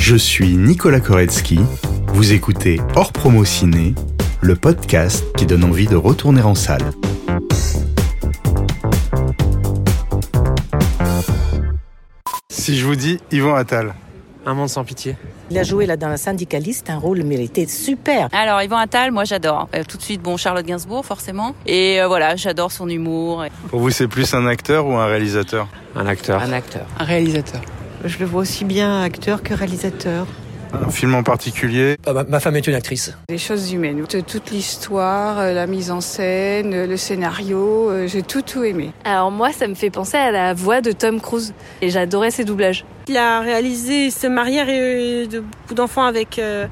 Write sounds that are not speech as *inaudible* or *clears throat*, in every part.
Je suis Nicolas Koretsky. Vous écoutez Hors Promo Ciné, le podcast qui donne envie de retourner en salle. Si je vous dis Yvan Attal, Un monde sans pitié. Il a joué là dans la syndicaliste un rôle mérité super. Alors Yvan Attal, moi j'adore. Euh, tout de suite, bon Charlotte Gainsbourg forcément. Et euh, voilà, j'adore son humour. pour vous c'est plus un acteur ou un réalisateur? Un acteur. Un acteur. Un réalisateur. Je le vois aussi bien acteur que réalisateur. Un film en particulier Ah, ma, ma femme est une actrice. Les choses humaines. Toute l'histoire, euh, la mise en scène, euh, le scénario, euh, j'ai tout tout aimé. Alors moi, ça me fait penser à la voix de Tom Cruise. Et j'adorais ses doublages. Il a réalisé, il se mariait et de beaucoup d'enfants avec, euh,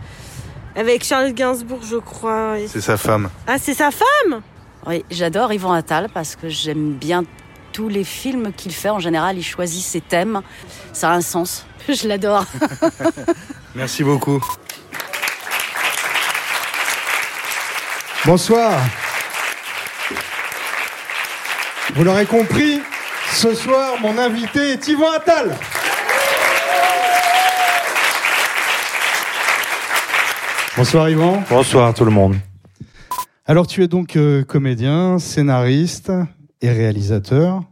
avec Charlotte Gainsbourg, je crois. C'est sa femme. Ah, c'est sa femme? Oui, j'adore Yvan Attal parce que j'aime bien tous les films qu'il fait. En général, il choisit ses thèmes. Ça a un sens. *laughs* Je l'adore. *laughs* Merci beaucoup. Bonsoir. Vous l'aurez compris, ce soir, mon invité est Yvan Attal. Bonsoir Yvan. Bonsoir tout le monde. Alors tu es donc euh, comédien, scénariste et réalisateur.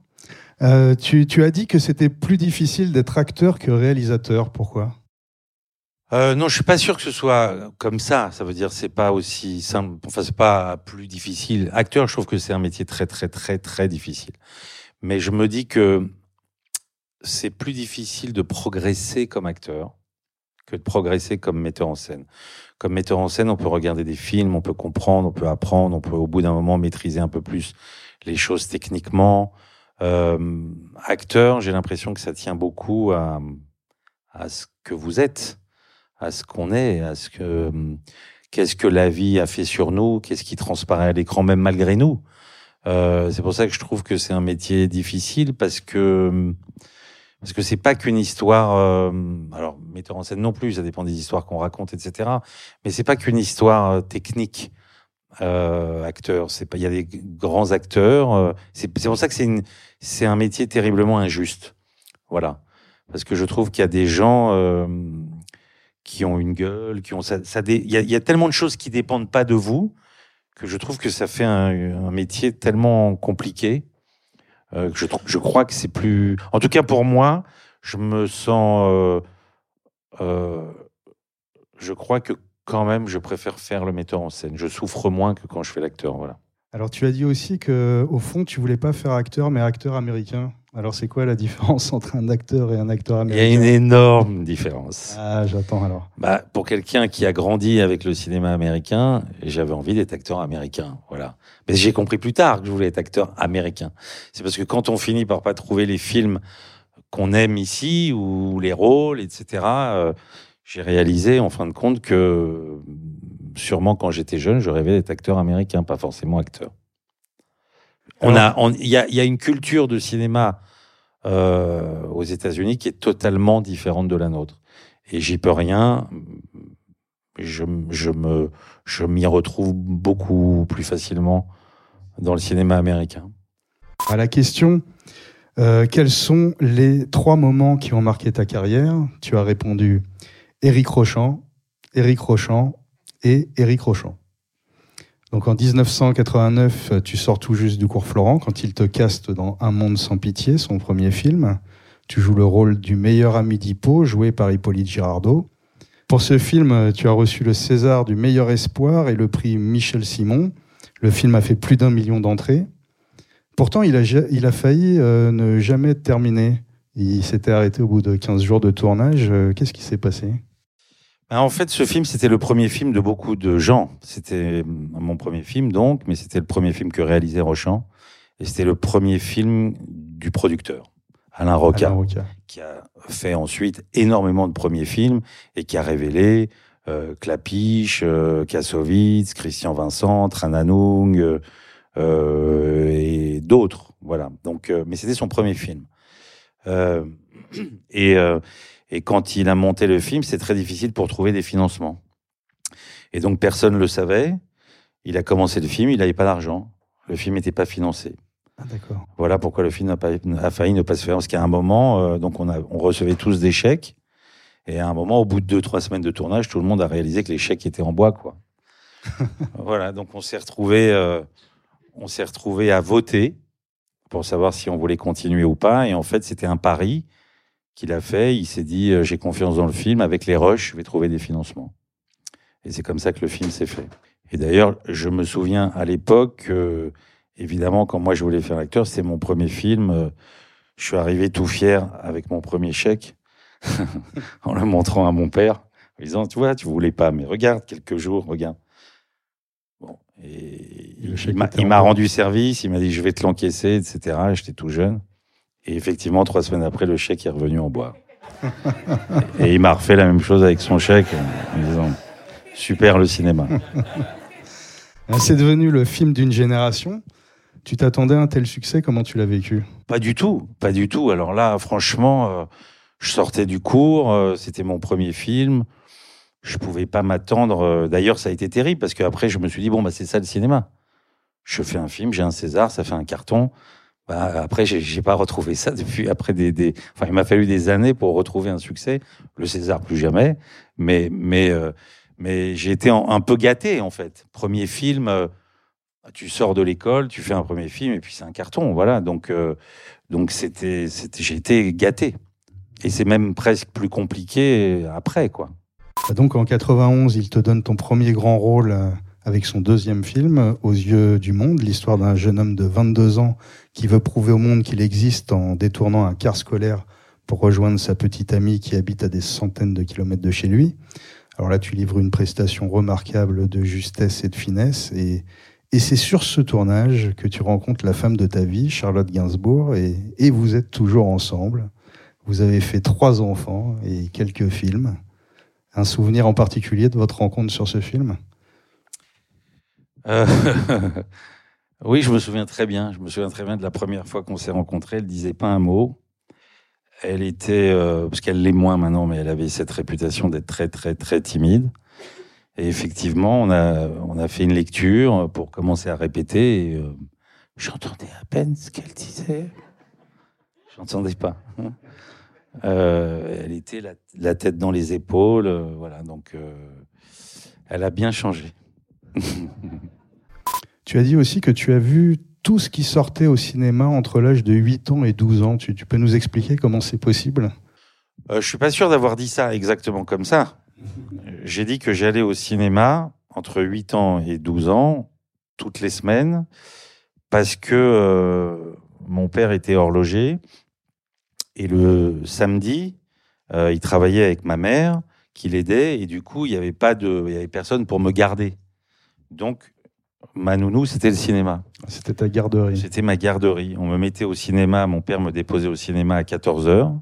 Euh, tu, as dit que c'était plus difficile d'être acteur que réalisateur. Pourquoi? Euh, non, je suis pas sûr que ce soit comme ça. Ça veut dire c'est pas aussi simple. Enfin, c'est pas plus difficile. Acteur, je trouve que c'est un métier très très très très difficile. Mais je me dis que c'est plus difficile de progresser comme acteur que de progresser comme metteur en scène. Comme metteur en scène, on peut regarder des films, on peut comprendre, on peut apprendre, on peut au bout d'un moment maîtriser un peu plus les choses techniquement. Euh, acteur, j'ai l'impression que ça tient beaucoup à, à ce que vous êtes, à ce qu'on est, à ce que qu'est-ce que la vie a fait sur nous, qu'est-ce qui transparaît à l'écran même malgré nous. Euh, c'est pour ça que je trouve que c'est un métier difficile parce que parce que c'est pas qu'une histoire. euh, alors metteur en scène non plus, ça dépend des histoires qu'on raconte, etc. Mais c'est pas qu'une histoire euh, technique. Euh, acteur, c'est pas. Il y a des grands acteurs. euh, c'est pour ça que c'est c'est un métier terriblement injuste. Voilà, parce que je trouve qu'il y a des gens euh, qui ont une gueule, qui ont ça. ça il, y a, il y a tellement de choses qui dépendent pas de vous que je trouve que ça fait un, un métier tellement compliqué euh, que je, je crois que c'est plus. En tout cas pour moi, je me sens. euh, je crois que quand même, je préfère faire le metteur en scène. Je souffre moins que quand je fais l'acteur. Voilà. Alors tu as dit aussi que au fond tu voulais pas faire acteur mais acteur américain. Alors c'est quoi la différence *laughs* entre un acteur et un acteur Il y a américain? une énorme différence. Ah j'attends alors. Bah, pour quelqu'un qui a grandi avec le cinéma américain, j'avais envie d'être acteur américain. Voilà. Mais j'ai compris plus tard que je voulais être acteur américain. C'est parce que quand on finit par pas trouver les films qu'on aime ici ou les rôles, etc. euh, j'ai réalisé en fin de compte que sûrement quand j'étais jeune, je rêvais d'être acteur américain, pas forcément acteur. On a, il y a, il y a une culture de cinéma euh, aux États-Unis qui est totalement différente de la nôtre. Et j'y peux rien. Je, je me, je m'y retrouve beaucoup plus facilement dans le cinéma américain. À la question, euh, quels sont les trois moments qui ont marqué ta carrière? Tu as répondu Éric Rochant, Éric Rochant et Éric Rochant. Donc en 1989, euh, tu sors tout juste du cours Florent quand il te caste dans Un monde sans pitié, son premier film. Tu joues le rôle du meilleur ami d'Hippo, joué par Hippolyte Girardot. Pour ce film, tu as reçu le César du meilleur espoir et le prix Michel Simon. Le film a fait plus d'un million d'entrées. Pourtant, il a, failli euh, ne jamais terminé. Il s'était arrêté au bout de 15 jours de tournage. Euh, Qu'est-ce qui s'est passé? Ben, En fait, ce film, c'était le premier film de beaucoup de gens. C'était mon premier film, donc, mais c'était le premier film que réalisait Rochant. Et c'était le premier film du producteur, Alain Roca, Alain Roca. qui a fait ensuite énormément de premiers films et qui a révélé euh, Clapiche, euh, Kassovitz, Christian Vincent, Trananung euh, euh, et d'autres. Voilà. Donc, euh, mais c'était son premier film. Euh, *clears throat* et, euh, et quand il a monté le film, c'est très difficile pour trouver des financements. Et donc personne ne le savait. Il a commencé le film, il n'avait pas d'argent. Le film n'était pas financé. Ah. Voilà pourquoi le film pas, a failli ne pas se faire. Parce qu'à un moment, euh, donc on, a, on recevait tous des chèques. Et à un moment, au bout de deux, trois semaines de tournage, tout le monde a réalisé que les chèques étaient en bois, quoi. *laughs* voilà, donc on s'est retrouvé, euh, on s'est retrouvé à voter pour savoir si on voulait continuer ou pas. Et en fait, c'était un pari qu'il a fait. Il s'est dit, euh, j'ai confiance dans le film. Avec les rushs, je vais trouver des financements. Et c'est comme ça que le film s'est fait. Et d'ailleurs, je me souviens à l'époque, euh, évidemment, quand moi je voulais faire acteur, c'était mon premier film. Euh, je suis arrivé tout fier avec mon premier chèque, *laughs* en le montrant à mon père, en disant, tu vois, tu voulais pas, mais regarde, quelques jours, regarde. Bon, et Le il chèque m'a- il rendu service, il m'a dit, je vais te l'encaisser, etc. J'étais tout jeune. Et effectivement, trois semaines après, le chèque est revenu en bois. *laughs* et il m'a refait la même chose avec son chèque, en disant, super le cinéma. *laughs* Ah, C'est devenu le film d'une génération. Tu t'attendais à un tel succès Comment tu l'as vécu? Pas du tout, pas du tout. Alors là, franchement, euh, je sortais du cours, euh, c'était mon premier film. Je pouvais pas m'attendre. euh, D'ailleurs, ça a été terrible parce qu'après, je me suis dit bon, bah c'est ça le cinéma. Je fais un film, j'ai un César, ça fait un carton. Bah, après, j'ai pas retrouvé ça *laughs* depuis. Après enfin, il m'a fallu des années pour retrouver un succès. Le César, plus jamais. Mais, mais, euh, j'ai été un peu gâté en fait. Premier film. euh, tu sors de l'école, tu fais un premier film et puis c'est un carton, voilà. Donc, euh, j'ai été gâté. Et c'est même presque plus compliqué après, quoi. Donc en 91, il te donne ton premier grand rôle euh, avec son deuxième film, euh, Aux yeux du monde, l'histoire d'un jeune homme de 22 ans qui veut prouver au monde qu'il existe en détournant un car scolaire pour rejoindre sa petite amie qui habite à des centaines de kilomètres de chez lui. Alors là, tu livres une prestation remarquable de justesse et de finesse et c'est sur ce tournage que tu rencontres la femme de ta vie, Charlotte Gainsbourg, et vous êtes toujours ensemble. Vous avez fait trois enfants et quelques films. Un souvenir en particulier de votre rencontre sur ce film? Euh, *laughs* oui, je me souviens très bien. Je me souviens très bien de la première fois qu'on s'est rencontrés. Elle disait pas un mot. Elle était, euh, parce qu'elle l'est moins maintenant, mais elle avait cette réputation d'être très, très, très timide. Et effectivement, on a, on a fait une lecture pour commencer à répéter. Euh, j'entendais à peine ce qu'elle disait. J'entendais pas. Euh, elle était la, la tête dans les épaules, euh, voilà. Donc, euh, elle a bien changé. *laughs* Tu as dit aussi que tu as vu tout ce qui sortait au cinéma entre l'âge de 8 ans et 12 ans. Tu, tu peux nous expliquer comment c'est possible? Euh, je suis pas sûr d'avoir dit ça exactement comme ça. J'ai dit que j'allais au cinéma entre 8 ans et 12 ans, toutes les semaines, parce que euh, mon père était horloger. Et le samedi, euh, il travaillait avec ma mère, qui l'aidait, et du coup, il n'y avait pas de, il y avait personne pour me garder. Donc, ma nounou, c'était le cinéma. C'était ta garderie. C'était ma garderie. On me mettait au cinéma, mon père me déposait au cinéma à 14 heures.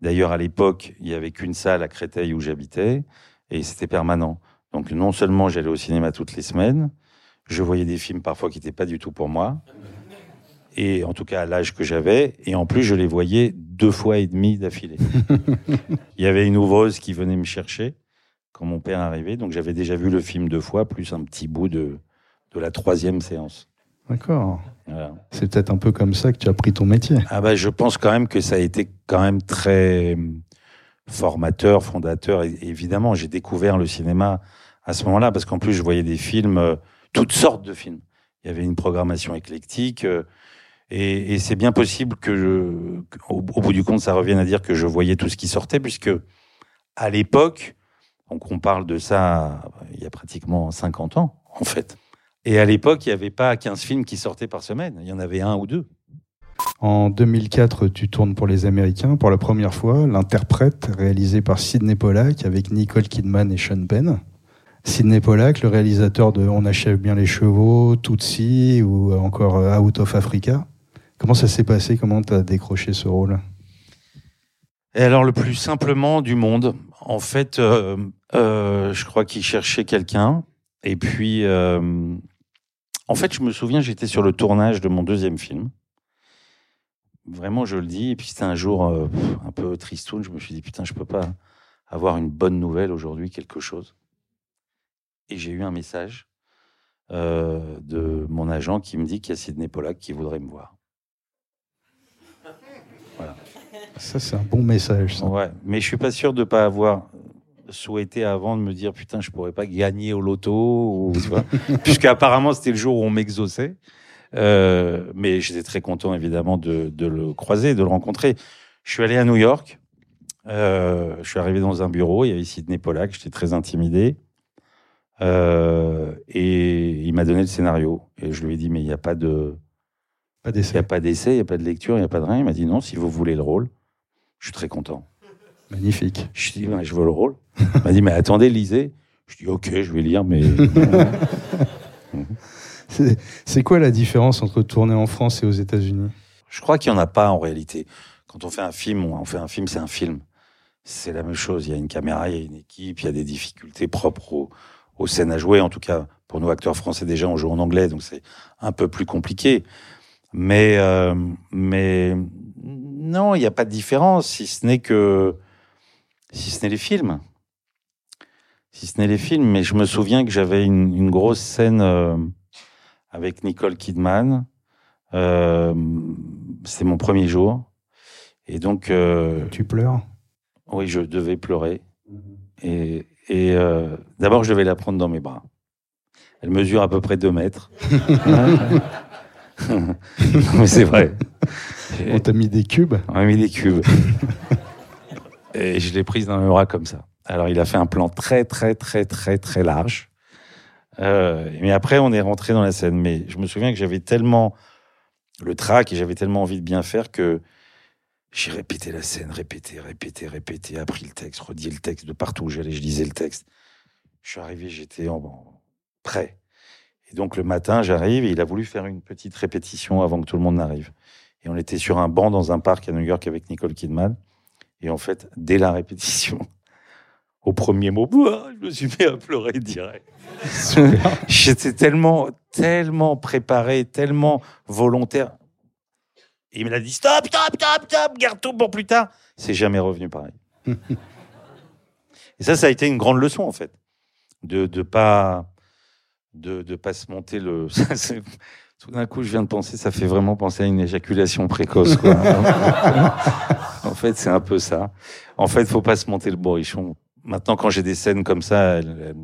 D'ailleurs, à l'époque, il n'y avait qu'une salle à Créteil où j'habitais, et c'était permanent. Donc, non seulement j'allais au cinéma toutes les semaines, je voyais des films parfois qui n'étaient pas du tout pour moi, et en tout cas à l'âge que j'avais, et en plus, je les voyais deux fois et demi d'affilée. *laughs* il y avait une ouvreuse qui venait me chercher quand mon père arrivait, donc j'avais déjà vu le film deux fois, plus un petit bout de, de la troisième séance. D'accord. Voilà. C'est peut-être un peu comme ça que tu as pris ton métier. Ah bah, je pense quand même que ça a été quand même très hum, formateur, fondateur. Et, évidemment, j'ai découvert le cinéma à ce moment-là parce qu'en plus, je voyais des films, euh, toutes sortes de films. Il y avait une programmation éclectique. Et c'est bien possible que, au, bout du compte, ça revienne à dire que je voyais tout ce qui sortait, puisque à l'époque, donc on parle de ça il y a pratiquement 50 ans, en fait. Et à l'époque, il n'y avait pas 15 films qui sortaient par semaine. Il y en avait un ou deux. En 2004, tu tournes pour les Américains pour la première fois, l'interprète réalisé par Sidney Pollack avec Nicole Kidman et Sean Penn. Sidney Pollack, le réalisateur de On achève bien les chevaux, Tootsie ou encore euh, Out of Africa. Comment ça s'est passé? Comment tu as décroché ce rôle? Et alors, le plus simplement du monde, en fait, euh, euh, je crois qu'il cherchait quelqu'un. Et puis, euh, en fait, je me souviens, j'étais sur le tournage de mon deuxième film. Vraiment, je le dis. Et puis, c'était un jour un peu tristoun. Je me suis dit, putain, je peux pas avoir une bonne nouvelle aujourd'hui, quelque chose. Et j'ai eu un message de mon agent qui me dit qu'il y a Sidney Pollack qui voudrait me voir. Voilà. Ça, c'est un bon message. ça. Ouais, mais je suis pas sûr de pas avoir souhaité avant de me dire putain, je pourrais pas gagner au loto, ou, tu vois, *laughs* puisqu'apparemment c'était le jour où on m'exauçait. Euh, mais j'étais très content évidemment de, de le croiser, de le rencontrer. Je suis allé à New York. Euh, je suis arrivé dans un bureau. Il y avait Sidney Pollack. J'étais très intimidé. Euh, et il m'a donné le scénario. Et je lui ai dit mais il n'y a pas de Pas il n'y a d'essai. pas d'essai, il n'y a pas de lecture, il n'y a pas de rien. Il m'a dit non, si vous voulez le rôle, je suis très content. Magnifique. Je dit, Ouais, je veux le rôle. Il m'a dit, mais attendez, lisez. Je dis, ok, je vais lire, mais. *laughs* C'est c'est quoi la différence entre tourner en France et aux États-Unis? Je crois qu'il n'y en a pas en réalité. Quand on fait un film, on fait un film, c'est un film. C'est la même chose. Il y a une caméra, il y a une équipe, il y a des difficultés propres aux, aux scènes à jouer. En tout cas, pour nous acteurs français, déjà, on joue en anglais, donc c'est un peu plus compliqué. Mais, euh, mais non, il n'y a pas de différence, si ce n'est que, si ce n'est les films. Si ce n'est les films. Mais je me souviens que j'avais une, une grosse scène euh, avec Nicole Kidman. Euh, c'était mon premier jour. Et donc, euh, Tu pleures? oui, je devais pleurer. Et, et euh, d'abord, je devais la prendre dans mes bras. Elle mesure à peu près deux mètres. *laughs* Non, mais c'est vrai. *laughs* On t'a mis des cubes on m'a mis des cubes. *laughs* Et je l'ai prise dans mes bras comme ça. Alors, il a fait un plan très, très, très, très, très large. Euh, mais après, on est rentré dans la scène. Mais je me souviens que j'avais tellement le trac et j'avais tellement envie de bien faire que j'ai répété la scène, répété, répété, répété, appris le texte, redit le texte de partout où j'allais, je lisais le texte. Je suis arrivé, j'étais en, en- prêt. Et donc le matin, j'arrive et il a voulu faire une petite répétition avant que tout le monde n'arrive. Et on était sur un banc dans un parc à New York avec Nicole Kidman. Et en fait, dès la répétition, au premier mot, je me suis mis à pleurer direct. *laughs* J'étais tellement, tellement préparé, tellement volontaire. Et il me l'a dit stop, stop, stop, stop, garde tout pour plus tard. C'est jamais revenu pareil. *laughs* Et ça, ça a été une grande leçon en fait, de de pas de de pas se monter le. *laughs* Tout d'un coup, je viens de penser, ça fait vraiment penser à une éjaculation précoce. Quoi. *laughs* en fait, c'est un peu ça. En fait, faut pas se monter le bourrichon. Maintenant, quand j'ai des scènes comme ça, elles,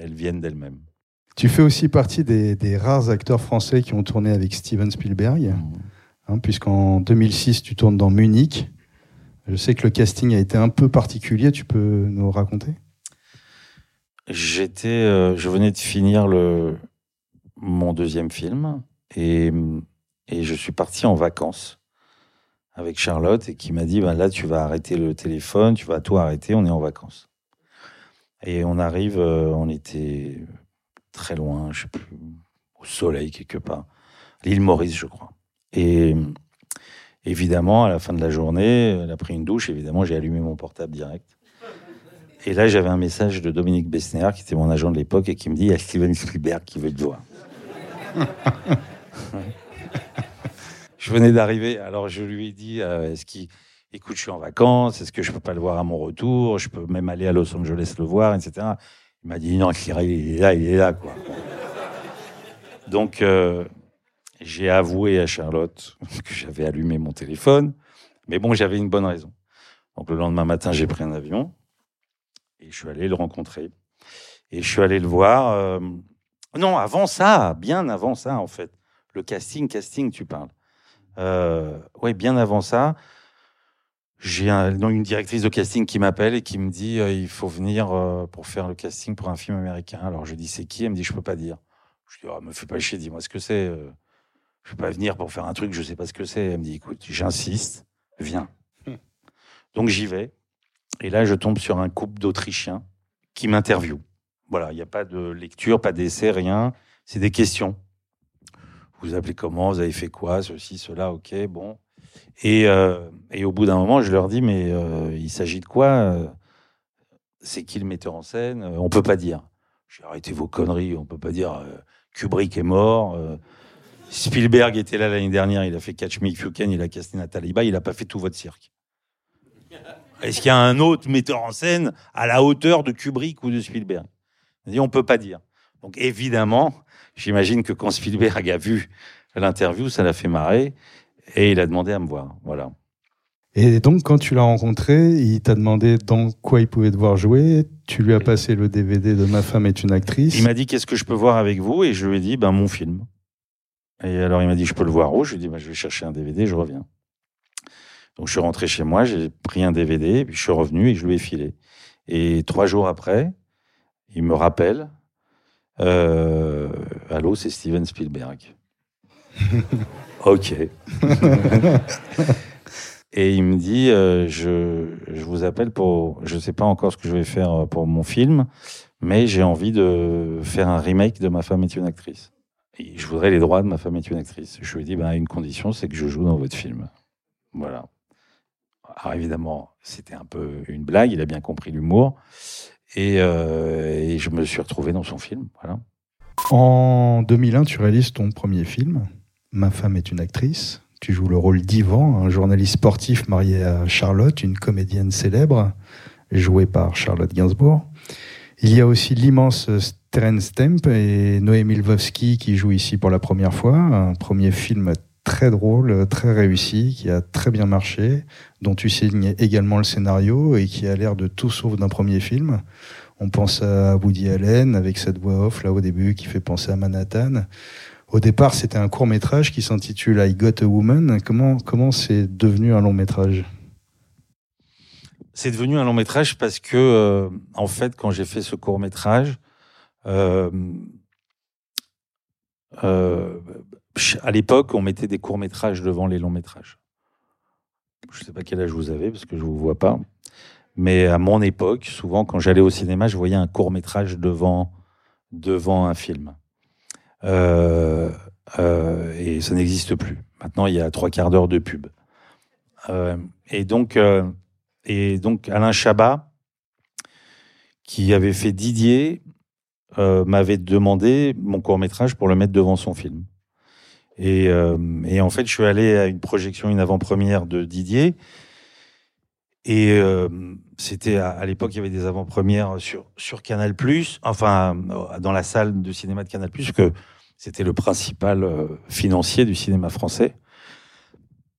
elles- viennent d'elles-mêmes. Tu fais aussi partie des, des rares acteurs français qui ont tourné avec Steven Spielberg, hein, puisqu'en 2006, tu tournes dans Munich. Je sais que le casting a été un peu particulier, tu peux nous raconter? J'étais, euh, je venais de finir le mon deuxième film et et je suis parti en vacances avec Charlotte et qui m'a dit ben là tu vas arrêter le téléphone, tu vas tout arrêter, on est en vacances. Et on arrive, euh, on était très loin, je sais plus, au soleil quelque part, l'île Maurice je crois. Et évidemment à la fin de la journée, elle a pris une douche, évidemment j'ai allumé mon portable direct. Et là, j'avais un message de Dominique Besnéard, qui était mon agent de l'époque, et qui me dit il y a Steven Spielberg qui veut te voir. *laughs* je venais d'arriver, alors je lui ai dit euh, est-ce qu'il. Écoute, je suis en vacances, est-ce que je peux pas le voir à mon retour? Je peux même aller à Los Angeles le voir, etc. Il m'a dit non, Cyril, il est là, il est là, quoi. Donc, euh, j'ai avoué à Charlotte *laughs* que j'avais allumé mon téléphone, mais bon, j'avais une bonne raison. Donc, le lendemain matin, j'ai pris un avion. Et je suis allé le rencontrer. Et je suis allé le voir. euh, Non, avant ça, bien avant ça, en fait. Le casting, casting, tu parles. Euh, ouais, bien avant ça, j'ai un, une directrice de casting qui m'appelle et qui me dit euh, il faut venir euh, pour faire le casting pour un film américain. Alors je dis c'est qui? Elle me dit je peux pas dire. Je dis oh, me fais pas chier, dis-moi ce que c'est. Je peux pas venir pour faire un truc, je sais pas ce que c'est. Elle me dit écoute, j'insiste, viens. Donc j'y vais. Et là, je tombe sur un couple d'Autrichiens qui m'interviewent. Voilà, il n'y a pas de lecture, pas d'essai, rien. C'est des questions. Vous appelez comment Vous avez fait quoi Ceci, cela, ok, bon. Et, euh, et au bout d'un moment, je leur dis, mais euh, il s'agit de quoi euh, C'est qui le metteur en scène On peut pas dire. J'ai arrêté vos conneries, on peut pas dire Kubrick est mort. Spielberg était là l'année dernière, il a fait Catch Me If You Can, il a casté Nathalie Baye, il a pas fait tout votre cirque. Est-ce qu'il y a un autre metteur en scène à la hauteur de Kubrick ou de Spielberg? On on peut pas dire. Donc évidemment, j'imagine que quand Spielberg a vu l'interview, ça l'a fait marrer et il a demandé à me voir. Voilà. Et donc, quand tu l'as rencontré, il t'a demandé dans quoi il pouvait devoir jouer. Tu lui as passé le DVD de Ma femme est une actrice. Il m'a dit qu'est-ce que je peux voir avec vous? Et je lui ai dit ben mon film. Et alors il m'a dit je peux le voir où? Je lui ai dit ben, je vais chercher un DVD, je reviens. Donc je suis rentré chez moi, j'ai pris un DVD, puis je suis revenu et je lui ai filé. Et trois jours après, il me rappelle euh, Allô, c'est Steven Spielberg. *laughs* ok. *laughs* Et il me dit, euh, je, je, vous appelle pour, je sais pas encore ce que je vais faire euh, pour mon film, mais j'ai envie de faire un remake de Ma femme est une actrice. Et je voudrais les droits de Ma femme est une actrice. Je lui ai dit, ben, une condition, c'est que je joue dans votre film. Voilà. Alors évidemment, c'était un peu une blague, il a bien compris l'humour. Et, euh, je me suis retrouvé dans son film. En 2001, tu réalises ton premier film, Ma femme est une actrice. Tu joues le rôle d'Ivan, un journaliste sportif marié à Charlotte, une comédienne célèbre, jouée par Charlotte Gainsbourg. Il y a aussi l'immense Terence Stamp et Noémie Lvovsky qui joue ici pour la première fois. Un premier film très drôle, très réussi, qui a très bien marché, dont tu signes également le scénario et qui a l'air de tout sauf d'un premier film. On pense à Woody Allen avec cette voix off là au début qui fait penser à Manhattan. Au départ, c'était un court métrage qui s'intitule I Got a Woman. Comment comment c'est devenu un long métrage? C'est devenu un long métrage parce que euh, en fait, quand j'ai fait ce court métrage, euh, euh, à l'époque, on mettait des courts métrages devant les longs métrages. Je ne sais pas quel âge vous avez parce que je vous vois pas. Mais à mon époque, souvent, quand j'allais au cinéma, je voyais un court métrage devant un film. Euh, euh, et ça n'existe plus. Maintenant, il y a trois quarts d'heure de pub. Euh, et donc, et donc Alain Chabat, qui avait fait Didier, m'avait demandé mon court métrage pour le mettre devant son film. Et, et, en fait, je suis allé à une projection, une avant-première de Didier. Et c'était à, l'époque, il y avait des avant-premières sur, sur Canal+, enfin, dans la salle de cinéma de Canal+, que c'était le principal euh, financier du cinéma français.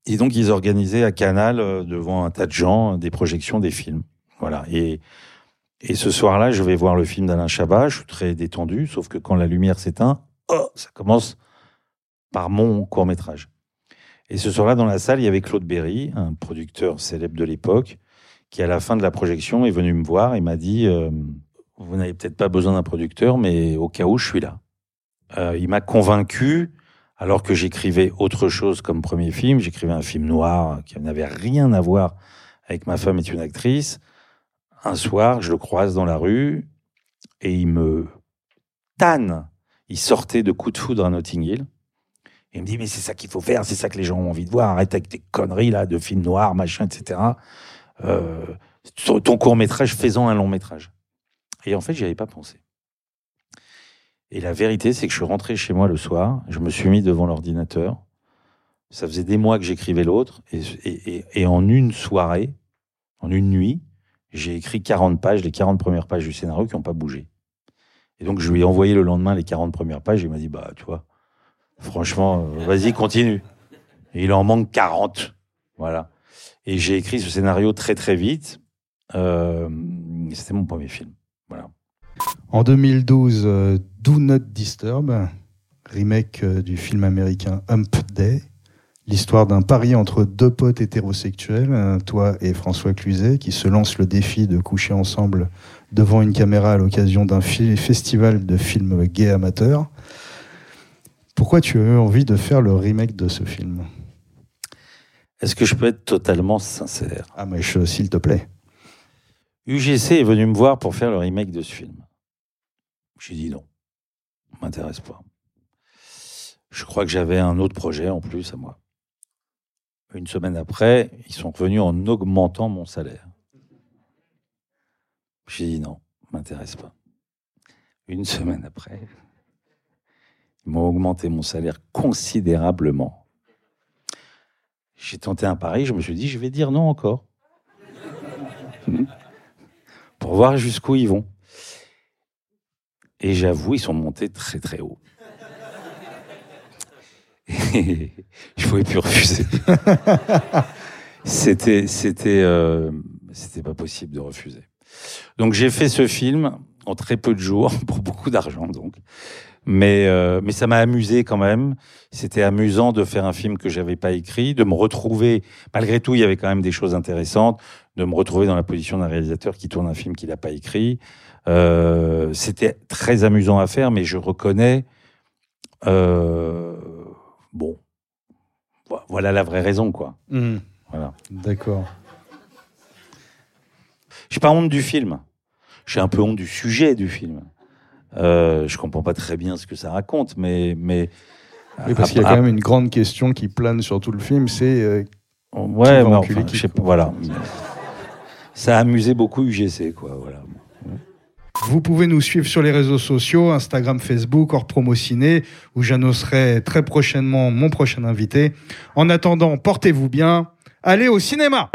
Et donc, ils organisaient à Canal, euh, devant un tas de gens, des projections des films. Voilà. Et, et ce soir-là, je vais voir le film d'Alain Chabat. Je suis très détendu, sauf que quand la lumière s'éteint, oh, ça commence par mon court-métrage. Et ce soir-là, dans la salle, il y avait Claude Berry, un producteur célèbre de l'époque, qui, à la fin de la projection, est venu me voir et m'a dit euh, Vous n'avez peut-être pas besoin d'un producteur, mais au cas où, je suis là. Euh, il m'a convaincu, alors que j'écrivais autre chose comme premier film. J'écrivais un film noir qui n'avait rien à voir avec ma femme est une actrice. Un soir, je le croise dans la rue et il me tanne. Il sortait de coup de foudre à Notting Hill. Il me dit, mais c'est ça qu'il faut faire, c'est ça que les gens ont envie de voir. Arrête avec tes conneries là de films noirs, machin, etc. Euh, ton court métrage, faisant un long métrage. Et en fait, j'y avais pas pensé. Et la vérité, c'est que je suis rentré chez moi le soir, je me suis mis devant l'ordinateur. Ça faisait des mois que j'écrivais l'autre, et, en une soirée, en une nuit, j'ai écrit 40 pages, les 40 premières pages du scénario qui n'ont pas bougé. Et donc, je lui ai envoyé le lendemain les 40 premières pages, il m'a dit, bah, tu vois, franchement, euh, vas-y, continue. Il en manque 40. Voilà. Et j'ai écrit ce scénario très, très vite. Euh, C'était mon premier film. Voilà. En 2012, euh, Do Not Disturb, remake du film américain Hump Day, l'histoire d'un pari entre deux potes hétérosexuels, toi et François Cluzet, qui se lancent le défi de coucher ensemble devant une caméra à l'occasion d'un festival de films gays amateurs. Pourquoi tu as eu envie de faire le remake de ce film? Est-ce que je peux être totalement sincère? Ah, mais s'il te plaît. UGC est venu me voir pour faire le remake de ce film. J'ai dit non, m'intéresse pas. Je crois que j'avais un autre projet en plus à moi. Une semaine après, ils sont revenus en augmentant mon salaire. J'ai dit non, m'intéresse pas. Une semaine après, m'ont augmenté mon salaire considérablement. J'ai tenté un pari, je me suis dit, je vais dire non encore. *laughs* Pour voir jusqu'où ils vont. Et j'avoue, ils sont montés très très haut. Et *laughs* je pouvais plus refuser. *laughs* c'était, c'était, euh, c'était pas possible de refuser. Donc j'ai fait ce film en très peu de jours pour beaucoup d'argent donc. Mais, euh, mais ça m'a amusé quand même. C'était amusant de faire un film que j'avais pas écrit, de me retrouver. Malgré tout, il y avait quand même des choses intéressantes, de me retrouver dans la position d'un réalisateur qui tourne un film qu'il n'a pas écrit. Euh, C'était très amusant à faire, mais je reconnais. Euh, bon, vo- voilà la vraie raison, quoi. Hmm, Voilà. D'accord. J'ai pas honte du film. J'ai un peu honte du sujet du film. Euh, je comprends pas très bien ce que ça raconte, mais mais Oui, parce qu'il y a quand même une grande question qui plane sur tout le film, c'est euh, ouais, enculer enfin, qui, je sais pas, voilà. Ça a amusé beaucoup UGC, quoi. Voilà. Vous pouvez nous suivre sur les réseaux sociaux, Instagram, Facebook, hors promo ciné, où j'annoncerai très prochainement mon prochain invité. En attendant, portez-vous bien. Allez au cinéma